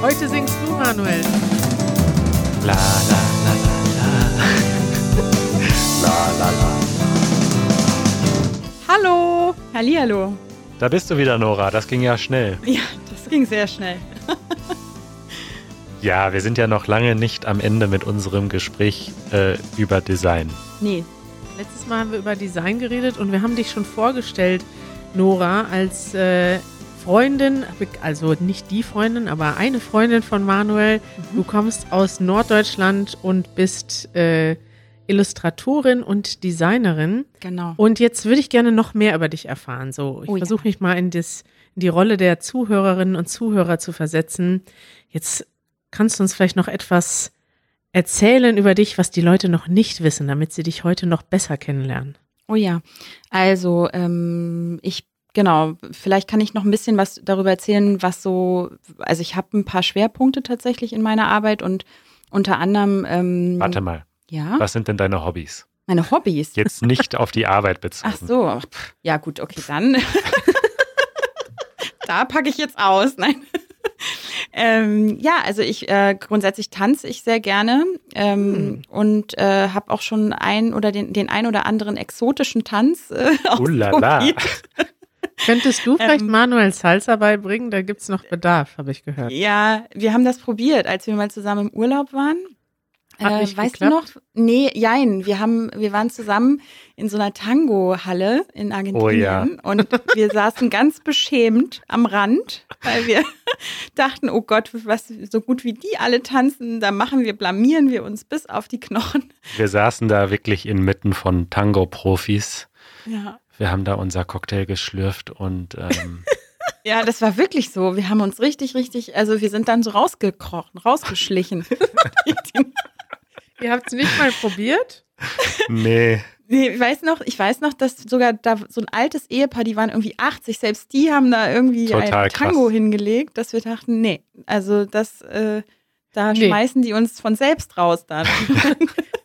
Heute singst du, Manuel. La la la la la. la la la. Hallo. Hallihallo. Da bist du wieder, Nora. Das ging ja schnell. Ja, das ging sehr schnell. Ja, wir sind ja noch lange nicht am Ende mit unserem Gespräch äh, über Design. Nee. Letztes Mal haben wir über Design geredet und wir haben dich schon vorgestellt, Nora, als äh, Freundin, also nicht die Freundin, aber eine Freundin von Manuel. Mhm. Du kommst aus Norddeutschland und bist äh, Illustratorin und Designerin. Genau. Und jetzt würde ich gerne noch mehr über dich erfahren. So, ich Oh ja. versuche mich mal in, das, in die Rolle der Zuhörerinnen und Zuhörer zu versetzen. Jetzt kannst du uns vielleicht noch etwas erzählen über dich, was die Leute noch nicht wissen, damit sie dich heute noch besser kennenlernen. Oh ja. Also, ähm, ich, genau, vielleicht kann ich noch ein bisschen was darüber erzählen, was so, also ich habe ein paar Schwerpunkte tatsächlich in meiner Arbeit und unter anderem, ähm, Warte mal. ja, Was sind denn deine Hobbys? meine Hobbys. Jetzt nicht auf die Arbeit bezogen. Ach so, ja gut, okay, dann. da packe ich jetzt aus. Nein. ähm, ja, also ich äh, grundsätzlich tanze ich sehr gerne ähm, und äh, habe auch schon ein oder den, den ein oder anderen exotischen Tanz äh, Ulala. ausprobiert. Könntest du vielleicht Ähm, Manuel Salsa beibringen? Da gibt es noch Bedarf, habe ich gehört. Ja, wir haben das probiert, als wir mal zusammen im Urlaub waren. Hat Äh, nicht weißt geklappt? du noch? Nee, jein. Wir haben, wir waren zusammen in so einer Tango-Halle in Argentinien Oh ja. und wir saßen ganz beschämt am Rand, weil wir dachten, oh Gott, was so gut wie die alle tanzen, da machen wir, blamieren wir uns bis auf die Knochen. Wir saßen da wirklich inmitten von Tango-Profis. Ja. Wir haben da unser Cocktail geschlürft und ähm, Ja, das war wirklich so. Wir haben uns richtig, richtig, also wir sind dann so rausgekrochen, rausgeschlichen. Ihr habt es nicht mal probiert? nee, Nee, ich weiß noch, ich weiß noch, dass sogar da so ein altes Ehepaar, die waren irgendwie 80, selbst die haben da irgendwie Total ein Tango krass. hingelegt, dass wir dachten, nee, also das, äh, da Nee. schmeißen die uns von selbst raus dann.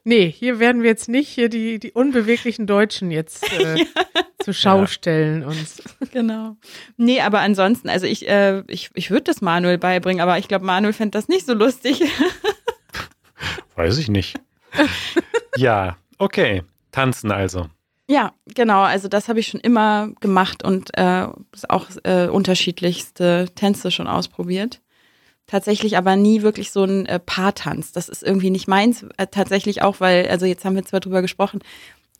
Nee, hier werden wir jetzt nicht hier die, die unbeweglichen Deutschen jetzt äh, zur Schau Ja. stellen. Und genau. Nee, aber ansonsten, also ich, äh, ich, ich würde das Manuel beibringen, aber ich glaube, Manuel fände das nicht so lustig. weiß ich nicht. ja, okay. Tanzen also. Ja, genau. Also das habe ich schon immer gemacht und äh, auch äh, unterschiedlichste Tänze schon ausprobiert. Tatsächlich aber nie wirklich so ein äh, Paartanz. Das ist irgendwie nicht meins. Äh, tatsächlich auch, weil, also jetzt haben wir zwar drüber gesprochen,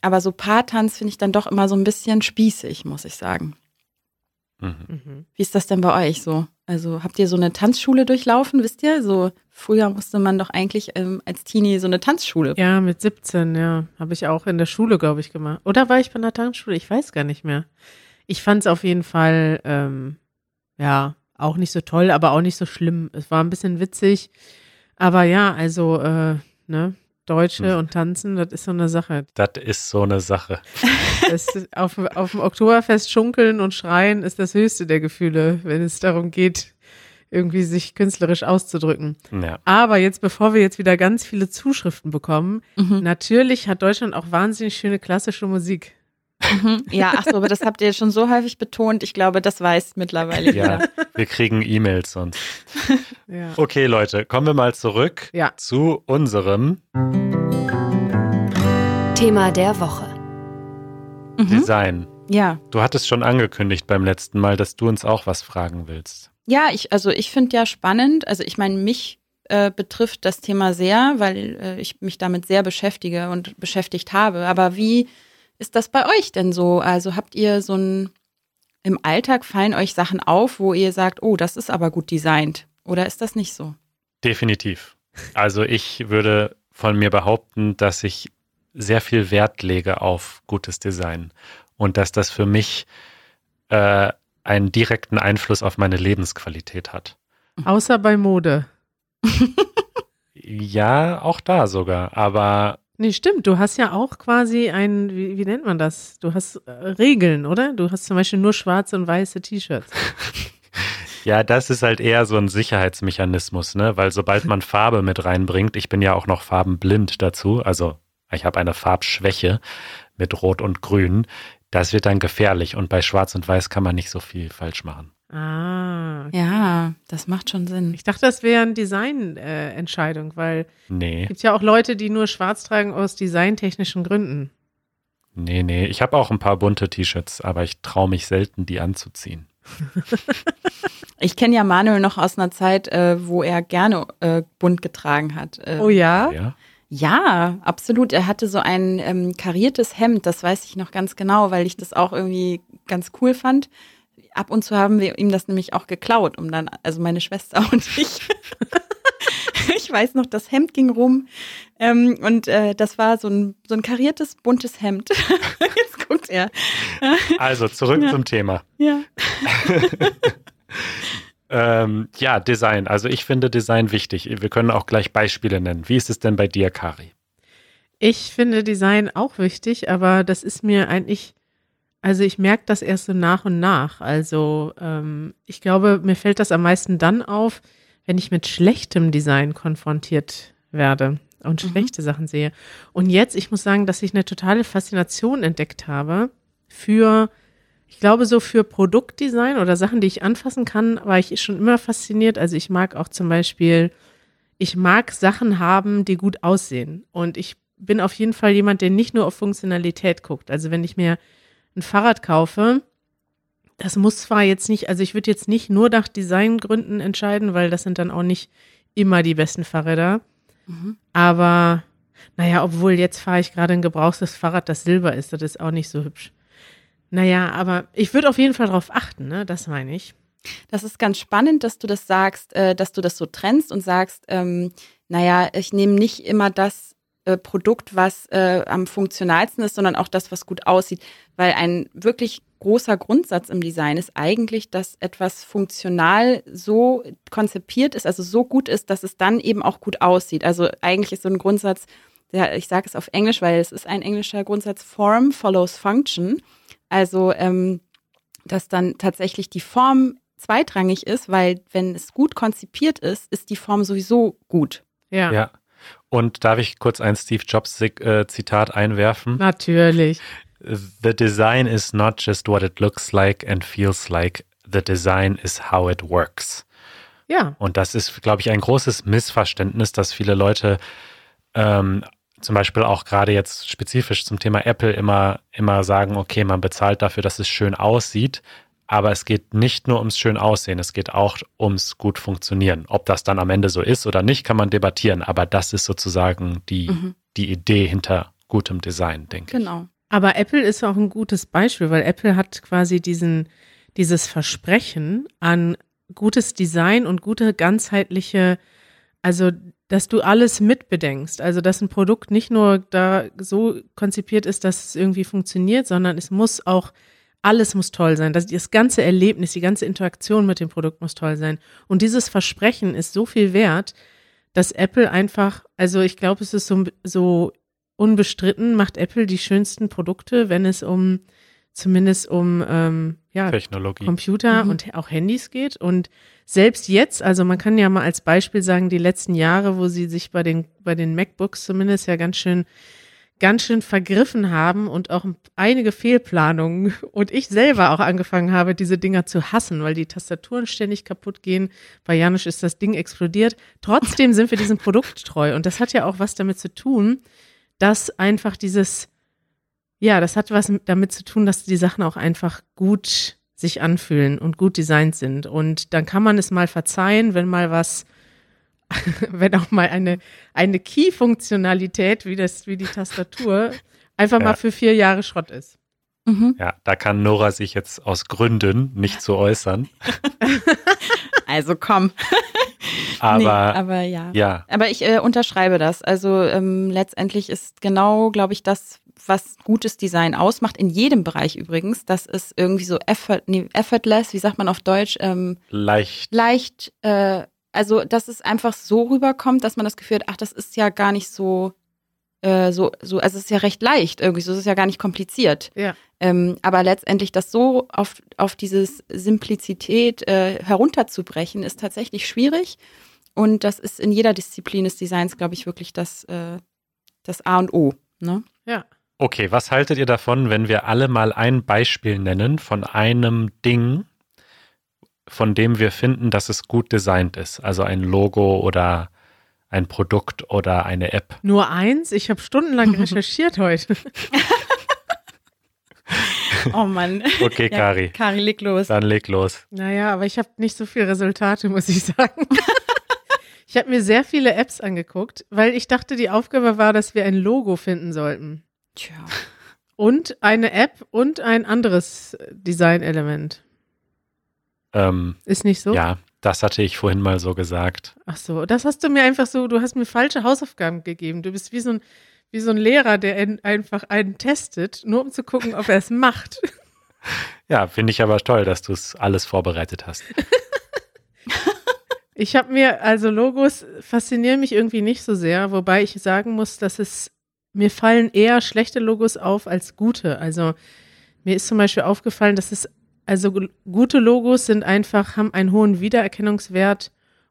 aber so Paartanz finde ich dann doch immer so ein bisschen spießig, muss ich sagen. Mhm. mhm. Wie ist das denn bei euch so? Also habt ihr so eine Tanzschule durchlaufen, wisst ihr? So früher musste man doch eigentlich ähm, als Teenie so eine Tanzschule. ja, mit 17, ja, habe ich auch in der Schule, glaube ich, gemacht. Oder war ich bei einer Tanzschule? Ich weiß gar nicht mehr. Ich fand es auf jeden Fall, ähm, ja, auch nicht so toll, aber auch nicht so schlimm. Es war ein bisschen witzig. Aber ja, also, äh, ne, Deutsche Hm. und Tanzen, das ist so eine Sache. Das ist so eine Sache. Auf, auf dem Oktoberfest schunkeln und schreien ist das höchste der Gefühle, wenn es darum geht, irgendwie sich künstlerisch auszudrücken. Ja. Aber jetzt, bevor wir jetzt wieder ganz viele Zuschriften bekommen, Mhm. natürlich hat Deutschland auch wahnsinnig schöne klassische Musik. Mhm. Ja, ach so, aber das habt ihr schon so häufig betont. Ich glaube, das weiß mittlerweile ja, jeder. wir kriegen E-Mails sonst. Ja. Okay, Leute, kommen wir mal zurück Ja. zu unserem Thema der Woche. Mhm. Design. Ja, Du hattest schon angekündigt beim letzten Mal, dass du uns auch was fragen willst. ja, ich also ich finde ja spannend. Also ich meine, mich äh, betrifft das Thema sehr, weil äh, ich mich damit sehr beschäftige und beschäftigt habe. Aber wie ist das bei euch denn so? Also habt ihr so ein im Alltag fallen euch Sachen auf, wo ihr sagt, oh, das ist aber gut designt? Oder ist das nicht so? Definitiv. Also ich würde von mir behaupten, dass ich sehr viel Wert lege auf gutes Design und dass das für mich äh, einen direkten Einfluss auf meine Lebensqualität hat. Außer bei Mode. Ja, auch da sogar. Aber Nee, stimmt. Du hast ja auch quasi ein, wie, wie nennt man das? Du hast äh, Regeln, oder? Du hast zum Beispiel nur schwarze und weiße T-Shirts. ja, das ist halt eher so ein Sicherheitsmechanismus, ne? Weil sobald man Farbe mit reinbringt, ich bin ja auch noch farbenblind dazu, also ich habe eine Farbschwäche mit Rot und Grün, das wird dann gefährlich und bei Schwarz und Weiß kann man nicht so viel falsch machen. Ah. Ja, das macht schon Sinn. Ich dachte, das wäre eine Designentscheidung, äh, weil Nee, es gibt ja auch Leute, die nur schwarz tragen aus designtechnischen Gründen. nee, nee. Ich habe auch ein paar bunte T-Shirts, aber ich traue mich selten, die anzuziehen. Ich kenne ja Manuel noch aus einer Zeit, äh, wo er gerne äh, bunt getragen hat. Äh, Oh ja? Ja? Ja, absolut. Er hatte so ein ähm, kariertes Hemd, das weiß ich noch ganz genau, weil ich das auch irgendwie ganz cool fand. Ab und zu haben wir ihm das nämlich auch geklaut, um dann, also meine Schwester und ich. ich weiß noch, das Hemd ging rum ähm, und äh, das war so ein, so ein kariertes, buntes Hemd. Jetzt guckt er. Also zurück Ja. zum Thema. Ja. Ähm, ja, Design. Also ich finde Design wichtig. Wir können auch gleich Beispiele nennen. Wie ist es denn bei dir, Kari? Ich finde Design auch wichtig, aber das ist mir eigentlich, also ich merke das erst so nach und nach. Also ähm, ich glaube, mir fällt das am meisten dann auf, wenn ich mit schlechtem Design konfrontiert werde und Mhm. schlechte Sachen sehe. Und jetzt, ich muss sagen, dass ich eine totale Faszination entdeckt habe für, ich glaube, so für Produktdesign oder Sachen, die ich anfassen kann, war ich schon immer fasziniert. Also ich mag auch zum Beispiel, ich mag Sachen haben, die gut aussehen. Und ich bin auf jeden Fall jemand, der nicht nur auf Funktionalität guckt. Also wenn ich mir ein Fahrrad kaufe, das muss zwar jetzt nicht, also ich würde jetzt nicht nur nach Designgründen entscheiden, weil das sind dann auch nicht immer die besten Fahrräder. Mhm. Aber naja, obwohl jetzt fahre ich gerade ein gebrauchtes Fahrrad, das Silber ist, das ist auch nicht so hübsch. Naja, aber ich würde auf jeden Fall darauf achten, ne? Das meine ich. Das ist ganz spannend, dass du das sagst, äh, dass du das so trennst und sagst, ähm, naja, ich nehme nicht immer das äh, Produkt, was äh, am funktionalsten ist, sondern auch das, was gut aussieht. Weil ein wirklich großer Grundsatz im Design ist eigentlich, dass etwas funktional so konzipiert ist, also so gut ist, dass es dann eben auch gut aussieht. Also eigentlich ist so ein Grundsatz, der, ich sage es auf Englisch, weil es ist ein englischer Grundsatz, Form follows Function. Also ähm, dass dann tatsächlich die Form zweitrangig ist, weil wenn es gut konzipiert ist, ist die Form sowieso gut. Ja, Ja. Und darf ich kurz ein Steve Jobs äh, Zitat einwerfen? natürlich. The design is not just what it looks like and feels like. The design is how it works. Ja, Und das ist, glaube ich, ein großes Missverständnis, dass viele Leute ähm, zum Beispiel auch gerade jetzt spezifisch zum Thema Apple immer, immer sagen, okay, man bezahlt dafür, dass es schön aussieht. Aber es geht nicht nur ums schön aussehen, es geht auch ums gut funktionieren. Ob das dann am Ende so ist oder nicht, kann man debattieren. Aber das ist sozusagen die, Mhm. die Idee hinter gutem Design, denke ich. Genau. Aber Apple ist auch ein gutes Beispiel, weil Apple hat quasi diesen, dieses Versprechen an gutes Design und gute ganzheitliche, also dass du alles mitbedenkst. Also dass ein Produkt nicht nur da so konzipiert ist, dass es irgendwie funktioniert, sondern es muss auch, alles muss toll sein. Das, das ganze Erlebnis, die ganze Interaktion mit dem Produkt muss toll sein. Und dieses Versprechen ist so viel wert, dass Apple einfach, also ich glaube, es ist so, so unbestritten, macht Apple die schönsten Produkte, wenn es um zumindest um ähm, ja, Technologie. Computer Mhm. und auch Handys geht. Und selbst jetzt, also man kann ja mal als Beispiel sagen, die letzten Jahre, wo sie sich bei den, bei den MacBooks zumindest ja ganz schön, ganz schön vergriffen haben und auch einige Fehlplanungen und ich selber auch angefangen habe, diese Dinger zu hassen, weil die Tastaturen ständig kaputt gehen. Bei Janusz ist das Ding explodiert. Trotzdem sind wir diesem Produkt treu. Und das hat ja auch was damit zu tun, dass einfach dieses, ja, das hat was damit zu tun, dass die Sachen auch einfach gut sich anfühlen und gut designt sind. Und dann kann man es mal verzeihen, wenn mal was, wenn auch mal eine, eine Key-Funktionalität, wie das, wie die Tastatur, einfach Ja. mal für vier Jahre Schrott ist. Mhm. Ja, da kann Nora sich jetzt aus Gründen nicht so äußern. Also komm. Aber, nee, aber ja. ja, Aber ich äh, unterschreibe das. Also ähm, letztendlich ist genau, glaube ich, das, was gutes Design ausmacht, in jedem Bereich übrigens, dass es irgendwie so effort, nee, effortless, wie sagt man auf Deutsch, ähm, leicht. leicht, äh, also dass es einfach so rüberkommt, dass man das Gefühl hat, ach, das ist ja gar nicht so, äh, so, so, also es ist ja recht leicht irgendwie, so es ist ja gar nicht kompliziert. Ja. Ähm, aber letztendlich das so auf, auf dieses Simplizität äh, herunterzubrechen, ist tatsächlich schwierig. Und das ist in jeder Disziplin des Designs, glaube ich, wirklich das, äh, das A und O. Ne? Ja. Okay, was haltet ihr davon, wenn wir alle mal ein Beispiel nennen von einem Ding, von dem wir finden, dass es gut designt ist. Also ein Logo oder ein Produkt oder eine App. Nur eins? Ich habe stundenlang recherchiert heute. Oh Mann. Okay, Ja, Kari. Kari, leg los. Dann leg los. Naja, aber ich habe nicht so viele Resultate, muss ich sagen. ich habe mir sehr viele Apps angeguckt, weil ich dachte, die Aufgabe war, dass wir ein Logo finden sollten. Tja. Und eine App und ein anderes Designelement. Ähm, Ist nicht so? Ja, das hatte ich vorhin mal so gesagt. Ach so, das hast du mir einfach so, du hast mir falsche Hausaufgaben gegeben. Du bist wie so ein, wie so ein Lehrer, der ein, einfach einen testet, nur um zu gucken, ob er es macht. Ja, finde ich aber toll, dass du es alles vorbereitet hast. Ich habe mir, also Logos faszinieren mich irgendwie nicht so sehr, wobei ich sagen muss, dass es, mir fallen eher schlechte Logos auf als gute. Also mir ist zum Beispiel aufgefallen, dass es, also gu- gute Logos sind einfach, haben einen hohen Wiedererkennungswert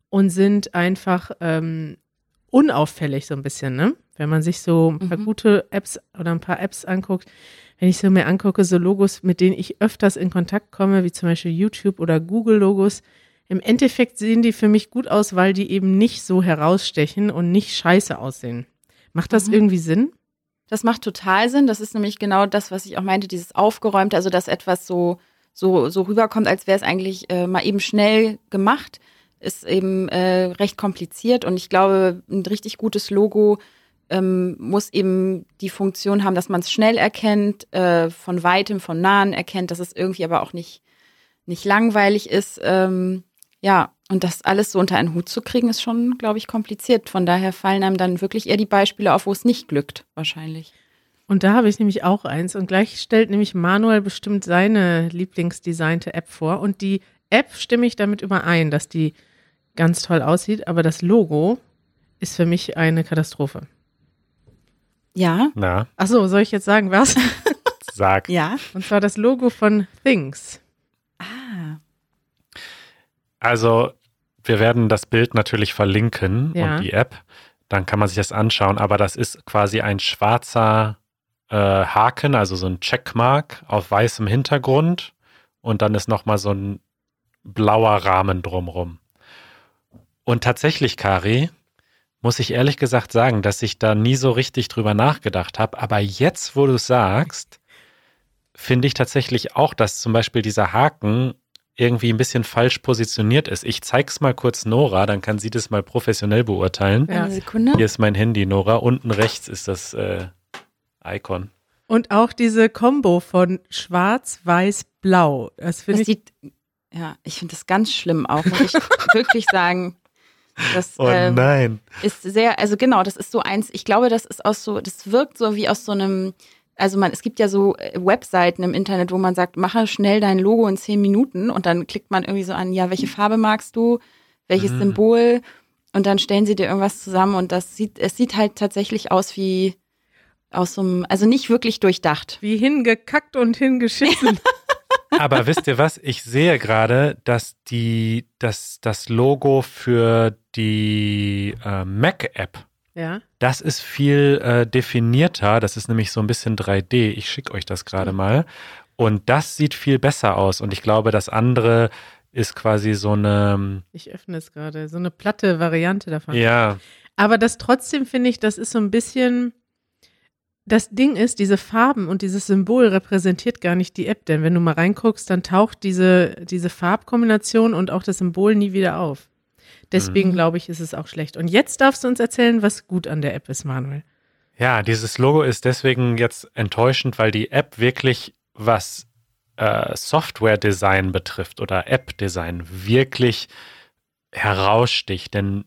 und sind einfach ähm, unauffällig so ein bisschen, ne? Wenn man sich so ein paar Mhm. gute Apps oder ein paar Apps anguckt, wenn ich so mir angucke, so Logos, mit denen ich öfters in Kontakt komme, wie zum Beispiel YouTube oder Google-Logos, im Endeffekt sehen die für mich gut aus, weil die eben nicht so herausstechen und nicht scheiße aussehen. Macht das Mhm. irgendwie Sinn? Das macht total Sinn. Das ist nämlich genau das, was ich auch meinte, dieses Aufgeräumte, also dass etwas so, so, so rüberkommt, als wäre es eigentlich äh, mal eben schnell gemacht, ist eben äh, recht kompliziert. Und ich glaube, ein richtig gutes Logo ähm, muss eben die Funktion haben, dass man es schnell erkennt, äh, von weitem, von nahen erkennt, dass es irgendwie aber auch nicht, nicht langweilig ist. Ähm, ja, und das alles so unter einen Hut zu kriegen, ist schon, glaube ich, kompliziert. Von daher fallen einem dann wirklich eher die Beispiele auf, wo es nicht glückt, wahrscheinlich. Und da habe ich nämlich auch eins. Und gleich stellt nämlich Manuel bestimmt seine lieblingsdesignte App vor. Und die App stimme ich damit überein, dass die ganz toll aussieht. Aber das Logo ist für mich eine Katastrophe. Ja, Na, Ach so, soll ich jetzt sagen, was? sag. ja. Und zwar das Logo von Things. Ah, Also, wir werden das Bild natürlich verlinken Ja. und die App. Dann kann man sich das anschauen. Aber das ist quasi ein schwarzer äh, Haken, also so ein Checkmark auf weißem Hintergrund. Und dann ist nochmal so ein blauer Rahmen drumrum. Und tatsächlich, Kari, muss ich ehrlich gesagt sagen, dass ich da nie so richtig drüber nachgedacht habe. Aber jetzt, wo du es sagst, finde ich tatsächlich auch, dass zum Beispiel dieser Haken irgendwie ein bisschen falsch positioniert ist. Ich zeig's mal kurz Nora, dann kann sie das mal professionell beurteilen. Ja. eine Sekunde. Hier ist mein Handy, Nora. Unten rechts ist das äh, Icon. Und auch diese Kombo von Schwarz, Weiß, Blau. Das finde Das ich. sieht, ja, ich finde das ganz schlimm auch, muss ich wirklich sagen. Das Oh ähm, nein. ist sehr, also genau, das ist so eins, ich glaube, das ist aus so, das wirkt so wie aus so einem, also man, es gibt ja so äh, Webseiten im Internet, wo man sagt, mache schnell dein Logo in zehn Minuten und dann klickt man irgendwie so an, ja, welche Farbe magst du, welches Mhm. Symbol und dann stellen sie dir irgendwas zusammen und das sieht, es sieht halt tatsächlich aus wie aus so einem, also nicht wirklich durchdacht. Wie hingekackt und hingeschissen. Aber wisst ihr was? Ich sehe gerade, dass die, dass das Logo für die äh, Mac-App, ja. das ist viel äh, definierter. Das ist nämlich so ein bisschen 3D. Ich schicke euch das gerade mal. Und das sieht viel besser aus. Und ich glaube, das andere ist quasi so eine, Ich öffne es gerade. So eine platte Variante davon. ja, Aber das trotzdem finde ich, das ist so ein bisschen. Das Ding ist, diese Farben und dieses Symbol repräsentiert gar nicht die App, denn wenn du mal reinguckst, dann taucht diese, diese Farbkombination und auch das Symbol nie wieder auf. Deswegen Mhm. glaube ich, ist es auch schlecht. Und jetzt darfst du uns erzählen, was gut an der App ist, Manuel. Ja, dieses Logo ist deswegen jetzt enttäuschend, weil die App wirklich, was äh, Software-Design betrifft oder App-Design, wirklich heraussticht. Denn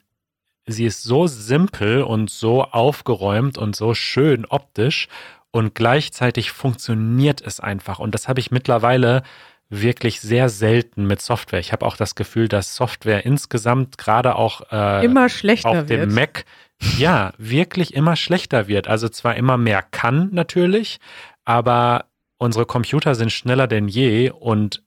sie ist so simpel und so aufgeräumt und so schön optisch und gleichzeitig funktioniert es einfach. Und das habe ich mittlerweile wirklich sehr selten mit Software. Ich habe auch das Gefühl, dass Software insgesamt gerade auch äh, Immer schlechter auf wird. dem Mac ja wirklich immer schlechter wird. Also zwar immer mehr kann natürlich, aber unsere Computer sind schneller denn je und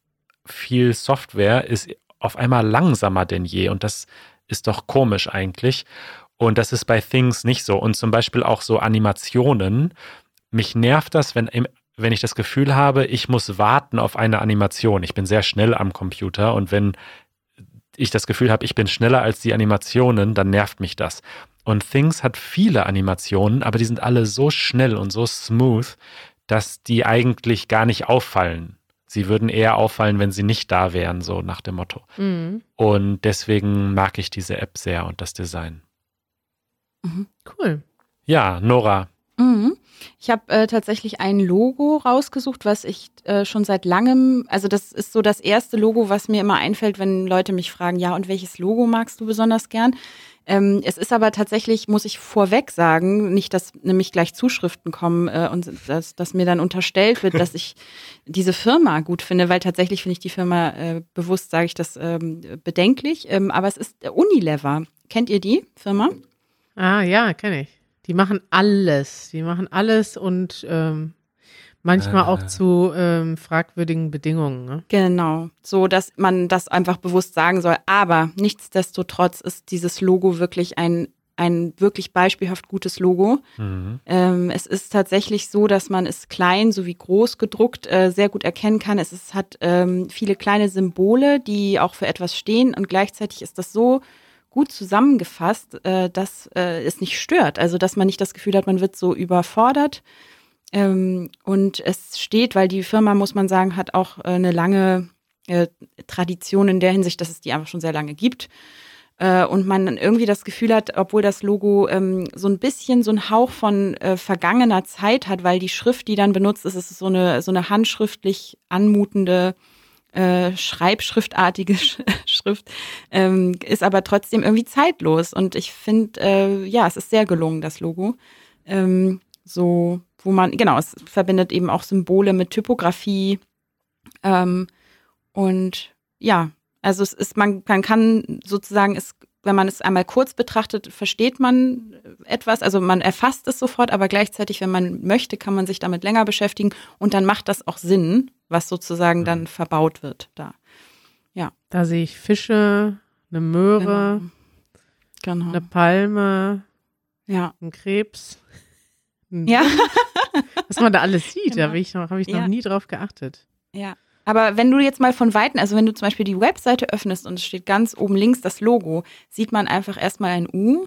viel Software ist auf einmal langsamer denn je und das ist doch komisch eigentlich. Und das ist bei Things nicht so. Und zum Beispiel auch so Animationen. Mich nervt das, wenn, wenn ich das Gefühl habe, ich muss warten auf eine Animation. Ich bin sehr schnell am Computer und wenn ich das Gefühl habe, ich bin schneller als die Animationen, dann nervt mich das. Und Things hat viele Animationen, aber die sind alle so schnell und so smooth, dass die eigentlich gar nicht auffallen. Sie würden eher auffallen, wenn sie nicht da wären, so nach dem Motto. Mhm. Und deswegen mag ich diese App sehr und das Design. Mhm. Cool. Ja, Nora. Mhm. Ich habe äh, tatsächlich ein Logo rausgesucht, was ich äh, schon seit langem, also das ist so das erste Logo, was mir immer einfällt, wenn Leute mich fragen, ja, und welches Logo magst du besonders gern? Ähm, es ist aber tatsächlich, muss ich vorweg sagen, nicht, dass nämlich gleich Zuschriften kommen äh, und dass, dass mir dann unterstellt wird, dass ich diese Firma gut finde, weil tatsächlich finde ich die Firma äh, bewusst, sage ich das ähm, bedenklich. Ähm, aber es ist Unilever. Kennt ihr die Firma? Ah ja, kenne ich. Die machen alles. Die machen alles und ähm, manchmal auch äh. zu ähm, fragwürdigen Bedingungen. Ne? Genau, so dass man das einfach bewusst sagen soll. Aber nichtsdestotrotz ist dieses Logo wirklich ein ein wirklich beispielhaft gutes Logo. Mhm. Ähm, es ist tatsächlich so, dass man es klein sowie groß gedruckt äh, sehr gut erkennen kann. Es ist, hat ähm, viele kleine Symbole, die auch für etwas stehen und gleichzeitig ist das so gut zusammengefasst, äh, dass äh, es nicht stört. Also dass man nicht das Gefühl hat, man wird so überfordert. Ähm, und es steht, weil die Firma, muss man sagen, hat auch äh, eine lange äh, Tradition in der Hinsicht, dass es die einfach schon sehr lange gibt. Äh, und man irgendwie das Gefühl hat, obwohl das Logo ähm, so ein bisschen so ein Hauch von äh, vergangener Zeit hat, weil die Schrift, die dann benutzt ist, ist so eine, so eine handschriftlich anmutende äh, schreibschriftartige Schrift, ähm, ist aber trotzdem irgendwie zeitlos. Und ich finde, äh, ja, es ist sehr gelungen, das Logo. Ähm, so, wo man, genau, es verbindet eben auch Symbole mit Typografie. Ähm, und ja, also es ist, man, man kann sozusagen, es, wenn man es einmal kurz betrachtet, versteht man etwas, also man erfasst es sofort, aber gleichzeitig, wenn man möchte, kann man sich damit länger beschäftigen und dann macht das auch Sinn, was sozusagen dann mhm. verbaut wird da. Ja. Da sehe ich Fische, eine Möhre, genau. genau. eine Palme, ja. ein Krebs. Ein ja. Was man da alles sieht, genau. da habe ich, noch, hab ich noch nie drauf geachtet. Ja. Aber wenn du jetzt mal von Weitem, also wenn du zum Beispiel die Webseite öffnest und es steht ganz oben links das Logo, sieht man einfach erstmal ein U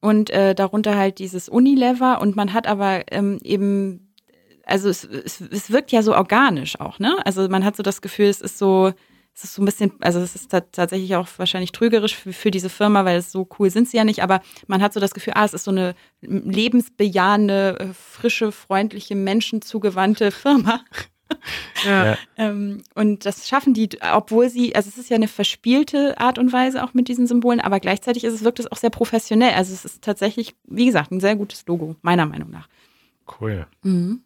und äh, darunter halt dieses Unilever und man hat aber ähm, eben also es, es, es wirkt ja so organisch auch, ne? Also man hat so das Gefühl, es ist so, es ist so ein bisschen, also es ist tatsächlich auch wahrscheinlich trügerisch für, für, diese Firma, weil es so cool sind sie ja nicht, aber man hat so das Gefühl, ah, es ist so eine lebensbejahende, äh, frische, freundliche, menschenzugewandte Firma. ja. ähm, und das schaffen die, obwohl sie, also es ist ja eine verspielte Art und Weise auch mit diesen Symbolen, aber gleichzeitig ist es, wirkt es auch sehr professionell. Also es ist tatsächlich, wie gesagt, ein sehr gutes Logo, meiner Meinung nach. Cool. Mhm.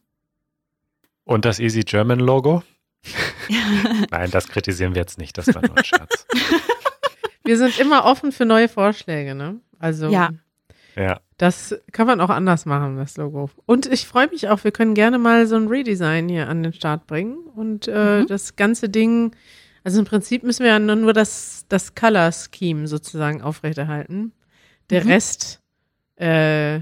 Und das Easy German Logo? Nein, das kritisieren wir jetzt nicht, das war nur ein Scherz. Wir sind immer offen für neue Vorschläge, ne? Also ja. ja. Das kann man auch anders machen, das Logo. Und ich freue mich auch, wir können gerne mal so ein Redesign hier an den Start bringen und äh, mhm. das ganze Ding, also im Prinzip müssen wir ja nur das, das Color Scheme sozusagen aufrechterhalten. Der mhm. Rest äh,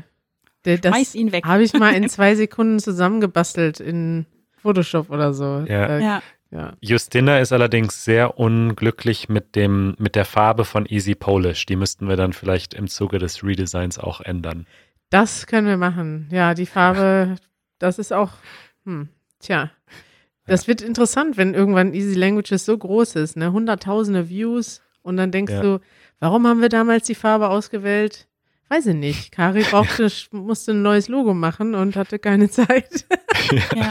der, das habe ich mal in zwei Sekunden zusammengebastelt in Photoshop oder so. Ja. Äh, ja. Ja. Justina ist allerdings sehr unglücklich mit dem, mit der Farbe von Easy Polish. Die müssten wir dann vielleicht im Zuge des Redesigns auch ändern. Das können wir machen. Ja, die Farbe, das ist auch, hm, tja. Das ja. wird interessant, wenn irgendwann Easy Languages so groß ist, ne? Hunderttausende Views und dann denkst ja. du, warum haben wir damals die Farbe ausgewählt? Weiß ich nicht. Kari brauchte, musste ein neues Logo machen und hatte keine Zeit. ja.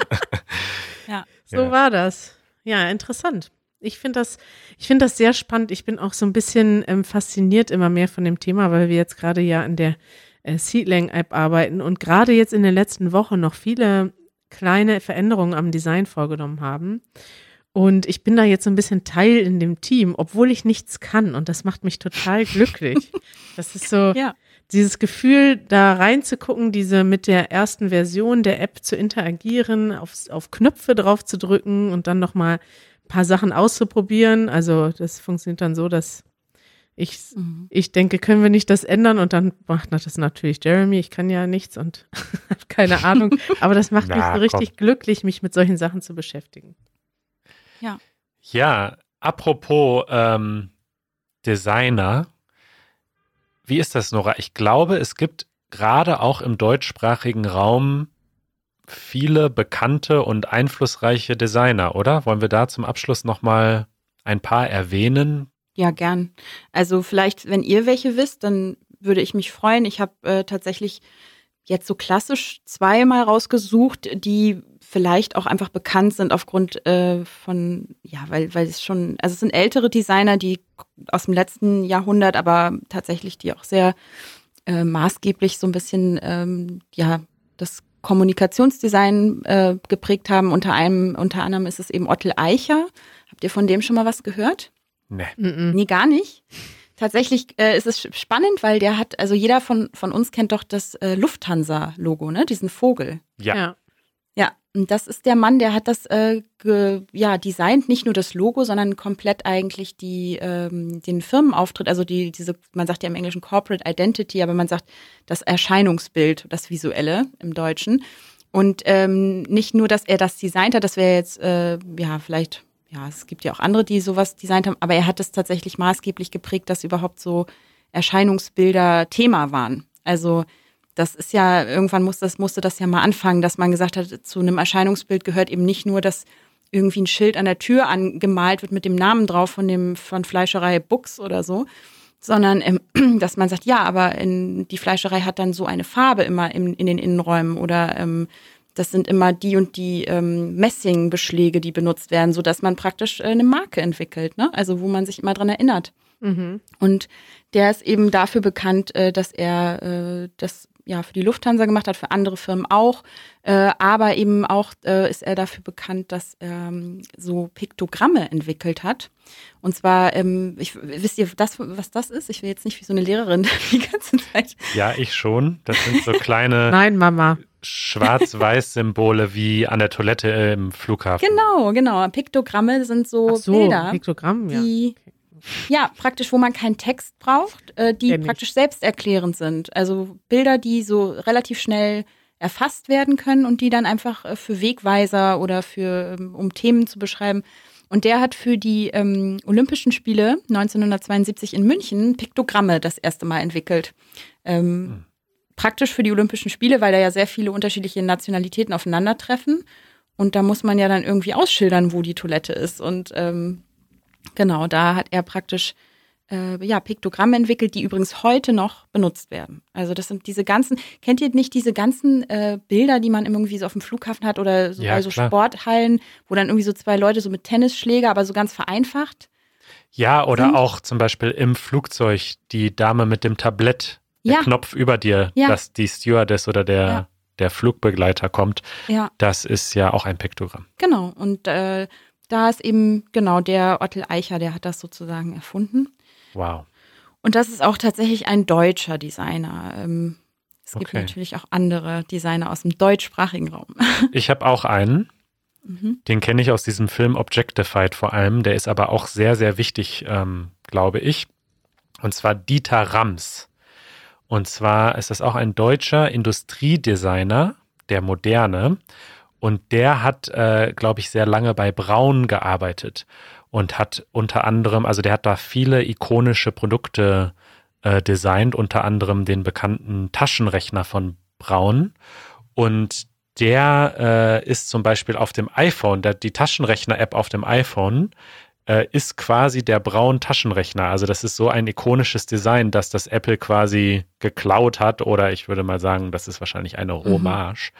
ja. So ja. war das. Ja, interessant. Ich finde das, ich das sehr spannend. Ich bin auch so ein bisschen ähm, fasziniert immer mehr von dem Thema, weil wir jetzt gerade ja in der äh, Seedling-App arbeiten und gerade jetzt in den letzten Wochen noch viele kleine Veränderungen am Design vorgenommen haben. Und ich bin da jetzt so ein bisschen Teil in dem Team, obwohl ich nichts kann. Und das macht mich total glücklich. Das ist so, ja dieses Gefühl, da reinzugucken, diese mit der ersten Version der App zu interagieren, auf, auf Knöpfe drauf zu drücken und dann nochmal ein paar Sachen auszuprobieren. Also das funktioniert dann so, dass Ich, mhm. ich denke, können wir nicht das ändern? Und dann macht das natürlich Jeremy. Ich kann ja nichts und habe keine Ahnung. Aber das macht Na, mich so richtig komm. glücklich, mich mit solchen Sachen zu beschäftigen. Ja. Ja, apropos ähm, Designer. Wie ist das, Nora? Ich glaube, es gibt gerade auch im deutschsprachigen Raum viele bekannte und einflussreiche Designer, oder? Wollen wir da zum Abschluss nochmal ein paar erwähnen? Ja, gern. Also vielleicht, wenn ihr welche wisst, dann würde ich mich freuen. Ich habe äh, tatsächlich jetzt so klassisch zweimal rausgesucht, die vielleicht auch einfach bekannt sind aufgrund äh, von, ja, weil, weil es schon, also es sind ältere Designer, die aus dem letzten Jahrhundert, aber tatsächlich die auch sehr äh, maßgeblich so ein bisschen, ähm, ja, das Kommunikationsdesign äh, geprägt haben. Unter einem, unter anderem ist es eben Ottel Eicher. Habt ihr von dem schon mal was gehört? Nee. Nee, gar nicht. Tatsächlich äh, ist es spannend, weil der hat, also jeder von, von uns kennt doch das äh, Lufthansa-Logo, ne? Diesen Vogel. Ja. ja. Ja, und das ist der Mann, der hat das äh, ge, ja designt, nicht nur das Logo, sondern komplett eigentlich die ähm, den Firmenauftritt, also die diese, man sagt ja im Englischen Corporate Identity, aber man sagt das Erscheinungsbild, das visuelle im Deutschen. Und ähm, nicht nur, dass er das designt hat, das wäre jetzt äh, ja vielleicht ja, es gibt ja auch andere, die sowas designt haben, aber er hat es tatsächlich maßgeblich geprägt, dass überhaupt so Erscheinungsbilder Thema waren. Also das ist ja, irgendwann muss das, musste das ja mal anfangen, dass man gesagt hat, zu einem Erscheinungsbild gehört eben nicht nur, dass irgendwie ein Schild an der Tür angemalt wird mit dem Namen drauf von dem von Fleischerei Bux oder so, sondern ähm, dass man sagt, ja, aber in, die Fleischerei hat dann so eine Farbe immer in, in den Innenräumen oder ähm, das sind immer die und die ähm, Messingbeschläge, die benutzt werden, so dass man praktisch äh, eine Marke entwickelt, ne? Also wo man sich immer dran erinnert. Mhm. Und der ist eben dafür bekannt, äh, dass er äh, das ja für die Lufthansa gemacht hat, für andere Firmen auch, äh, aber eben auch äh, ist er dafür bekannt, dass er ähm, so Piktogramme entwickelt hat. Und zwar, ähm, ich, wisst ihr, das, was das ist? Ich will jetzt nicht wie so eine Lehrerin die ganze Zeit. Ja, ich schon. Das sind so kleine. Nein, Mama. Schwarz-Weiß-Symbole wie an der Toilette im Flughafen. Genau, genau. Piktogramme sind so, so Bilder, Piktogramm, ja. die ja, praktisch, wo man keinen Text braucht, äh, die Kenn praktisch selbsterklärend sind. Also Bilder, die so relativ schnell erfasst werden können und die dann einfach äh, für Wegweiser oder für, ähm, um Themen zu beschreiben. Und der hat für die ähm, Olympischen Spiele 1972 in München Piktogramme das erste Mal entwickelt. Ähm, hm praktisch für die Olympischen Spiele, weil da ja sehr viele unterschiedliche Nationalitäten aufeinandertreffen. Und da muss man ja dann irgendwie ausschildern, wo die Toilette ist. Und ähm, genau, da hat er praktisch äh, ja, Piktogramme entwickelt, die übrigens heute noch benutzt werden. Also das sind diese ganzen, kennt ihr nicht diese ganzen äh, Bilder, die man irgendwie so auf dem Flughafen hat oder so ja, bei so Sporthallen, wo dann irgendwie so zwei Leute so mit Tennisschläger, aber so ganz vereinfacht? Ja, oder sind? auch zum Beispiel im Flugzeug die Dame mit dem Tablett der ja. Knopf über dir, ja. dass die Stewardess oder der, der Flugbegleiter kommt, ja. das ist ja auch ein Piktogramm. Genau. Und äh, da ist eben, genau, der Ottel Eicher, der hat das sozusagen erfunden. Wow. Und das ist auch tatsächlich ein deutscher Designer. Ähm, es gibt okay. natürlich auch andere Designer aus dem deutschsprachigen Raum. Ich habe auch einen. Mhm. Den kenne ich aus diesem Film Objectified vor allem. Der ist aber auch sehr, sehr wichtig, ähm, glaube ich. Und zwar Dieter Rams. Und zwar ist das auch ein deutscher Industriedesigner, der Moderne. Und der hat, äh, glaube ich, sehr lange bei Braun gearbeitet und hat unter anderem, also der hat da viele ikonische Produkte äh, designt, unter anderem den bekannten Taschenrechner von Braun. Und der äh, ist zum Beispiel auf dem iPhone, der, die Taschenrechner-App auf dem iPhone äh, ist quasi der braun Taschenrechner. Also das ist so ein ikonisches Design, dass das Apple quasi geklaut hat oder ich würde mal sagen, das ist wahrscheinlich eine mhm. Hommage.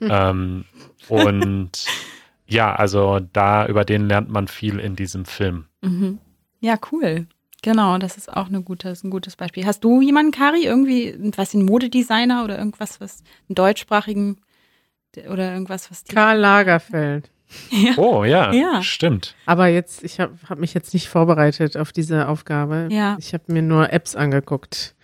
Mhm. Ähm, und ja, also da über den lernt man viel in diesem Film. Mhm. Ja, cool. Genau, das ist auch eine gute, ein gutes Beispiel. Hast du jemanden, Kari, irgendwie, was ein Modedesigner oder irgendwas, was einen deutschsprachigen oder irgendwas, was Karl Lagerfeld. Ja. Oh ja, ja, stimmt. Aber jetzt, ich habe hab mich jetzt nicht vorbereitet auf diese Aufgabe. Ja. Ich habe mir nur Apps angeguckt.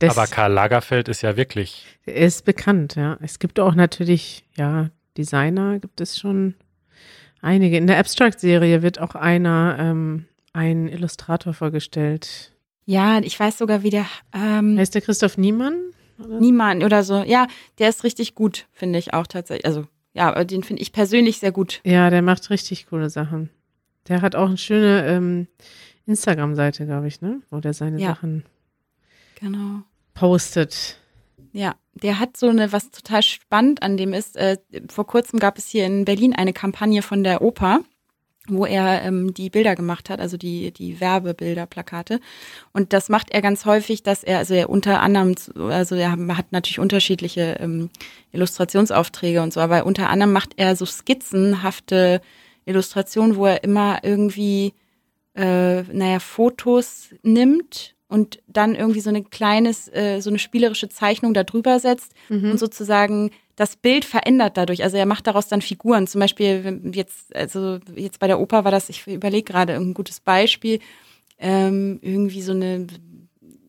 Des, Aber Karl Lagerfeld ist ja wirklich. Er ist bekannt, ja. Es gibt auch natürlich, ja, Designer gibt es schon einige. In der Abstract-Serie wird auch einer, ähm, ein Illustrator vorgestellt. Ja, ich weiß sogar, wie der ähm, Heißt der Christoph Niemann? Oder? Niemand oder so. Ja, der ist richtig gut, finde ich auch tatsächlich. Also, ja, den finde ich persönlich sehr gut. Ja, der macht richtig coole Sachen. Der hat auch eine schöne ähm, Instagram-Seite, glaube ich, ne? Wo der seine Ja. Sachen Genau. postet. Ja, der hat so eine, was total spannend an dem ist, äh, vor kurzem gab es hier in Berlin eine Kampagne von der Oper, wo er ähm, die Bilder gemacht hat, also die, die Werbebilder, Plakate. Und das macht er ganz häufig, dass er, also er unter anderem, also er hat natürlich unterschiedliche ähm, Illustrationsaufträge und so, aber unter anderem macht er so skizzenhafte Illustrationen, wo er immer irgendwie, äh, naja, Fotos nimmt und dann irgendwie so eine kleines, äh, so eine spielerische Zeichnung da drüber setzt Mhm. und sozusagen das Bild verändert dadurch. Also er macht daraus dann Figuren. Zum Beispiel wenn jetzt, also jetzt bei der Oper war das, ich überlege gerade ein gutes Beispiel, ähm, irgendwie so eine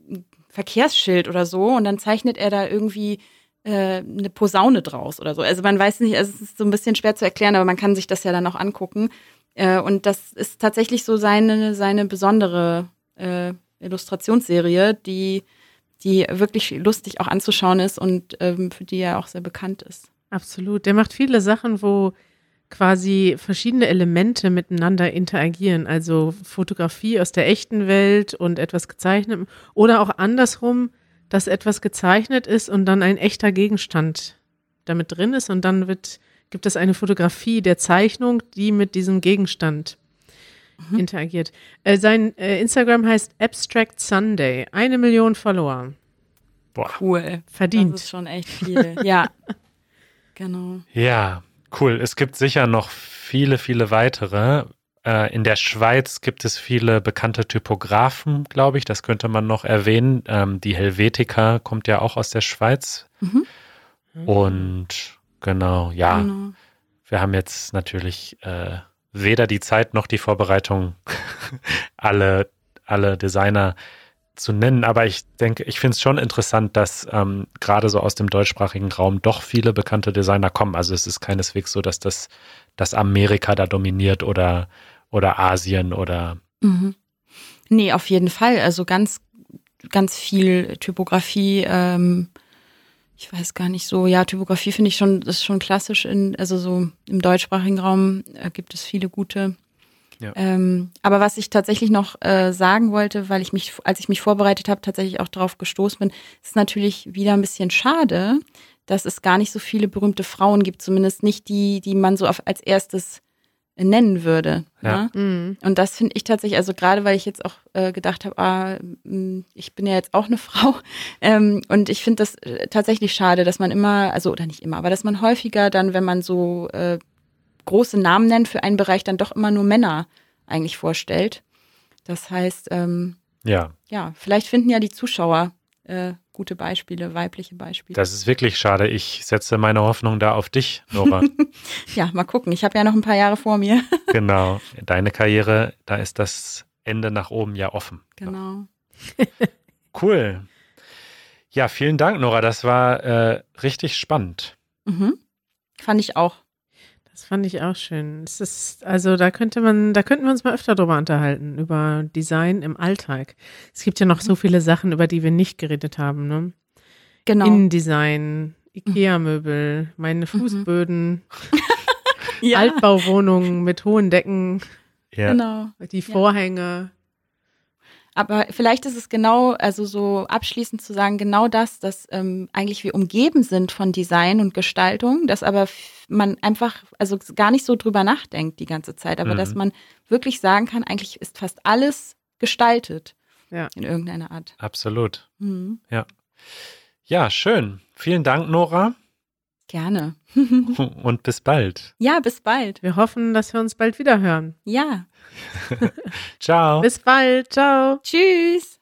ein Verkehrsschild oder so und dann zeichnet er da irgendwie äh, eine Posaune draus oder so. Also man weiß nicht, also es ist so ein bisschen schwer zu erklären, aber man kann sich das ja dann auch angucken. Äh, und das ist tatsächlich so seine, seine besondere äh, Illustrationsserie, die, die wirklich lustig auch anzuschauen ist und ähm, für die er auch sehr bekannt ist. Absolut. Der macht viele Sachen, wo quasi verschiedene Elemente miteinander interagieren. Also Fotografie aus der echten Welt und etwas gezeichnet. Oder auch andersrum, dass etwas gezeichnet ist und dann ein echter Gegenstand damit drin ist und dann wird, gibt es eine Fotografie der Zeichnung, die mit diesem Gegenstand interagiert. Äh, sein äh, Instagram heißt Abstract Sunday. Eine Million Follower. Boah. Cool. Verdient. Das ist schon echt viel. ja. Genau. Ja, cool. Es gibt sicher noch viele, viele weitere. Äh, in der Schweiz gibt es viele bekannte Typografen, glaube ich. Das könnte man noch erwähnen. Ähm, die Helvetica kommt ja auch aus der Schweiz. Mhm. Und genau, ja, genau. wir haben jetzt natürlich äh, weder die Zeit noch die Vorbereitung, alle, alle Designer zu nennen. Aber ich denke, ich finde es schon interessant, dass ähm, gerade so aus dem deutschsprachigen Raum doch viele bekannte Designer kommen. Also es ist keineswegs so, dass das dass Amerika da dominiert oder, oder Asien oder Mhm. Nee, auf jeden Fall. Also ganz, ganz viel Typografie. Ähm, ich weiß gar nicht so. Ja, Typografie finde ich schon, das ist schon klassisch. In, also so im deutschsprachigen Raum äh, gibt es viele gute. Ja. Ähm, aber was ich tatsächlich noch äh, sagen wollte, weil ich mich, als ich mich vorbereitet habe, tatsächlich auch darauf gestoßen bin, ist natürlich wieder ein bisschen schade, dass es gar nicht so viele berühmte Frauen gibt, zumindest nicht die, die man so auf, als erstes nennen würde. Ja. ne? Mhm. Und das finde ich tatsächlich, also gerade weil ich jetzt auch äh, gedacht habe, ah, ich bin ja jetzt auch eine Frau. Ähm, und ich finde das äh, tatsächlich schade, dass man immer, also oder nicht immer, aber dass man häufiger dann, wenn man so äh, große Namen nennt für einen Bereich, dann doch immer nur Männer eigentlich vorstellt. Das heißt, ähm, ja, ja, vielleicht finden ja die Zuschauer äh, gute Beispiele, weibliche Beispiele. das ist wirklich schade. Ich setze meine Hoffnung da auf dich, Nora. ja, mal gucken. Ich habe ja noch ein paar Jahre vor mir. genau. Deine Karriere, da ist das Ende nach oben ja offen. genau. Cool. Ja, vielen Dank, Nora. Das war äh, richtig spannend. Mhm. Fand ich auch. Das fand ich auch schön. Es ist, also da könnte man, da könnten wir uns mal öfter drüber unterhalten, über Design im Alltag. Es gibt ja noch so viele Sachen, über die wir nicht geredet haben, ne? Genau. Innendesign, Ikea-Möbel, meine Fußböden, ja, Altbauwohnungen mit hohen Decken, Ja. genau. die Vorhänge. Aber vielleicht ist es genau, also so abschließend zu sagen, genau das, dass ähm, eigentlich wir umgeben sind von Design und Gestaltung, dass aber man einfach, also gar nicht so drüber nachdenkt die ganze Zeit, aber Mhm. dass man wirklich sagen kann, eigentlich ist fast alles gestaltet Ja. in irgendeiner Art. Absolut. Mhm. Ja, schön. Vielen Dank, Nora. Gerne. Und bis bald. Ja, bis bald. Wir hoffen, dass wir uns bald wieder hören. Ja. Ciao. Bis bald. Ciao. Tschüss.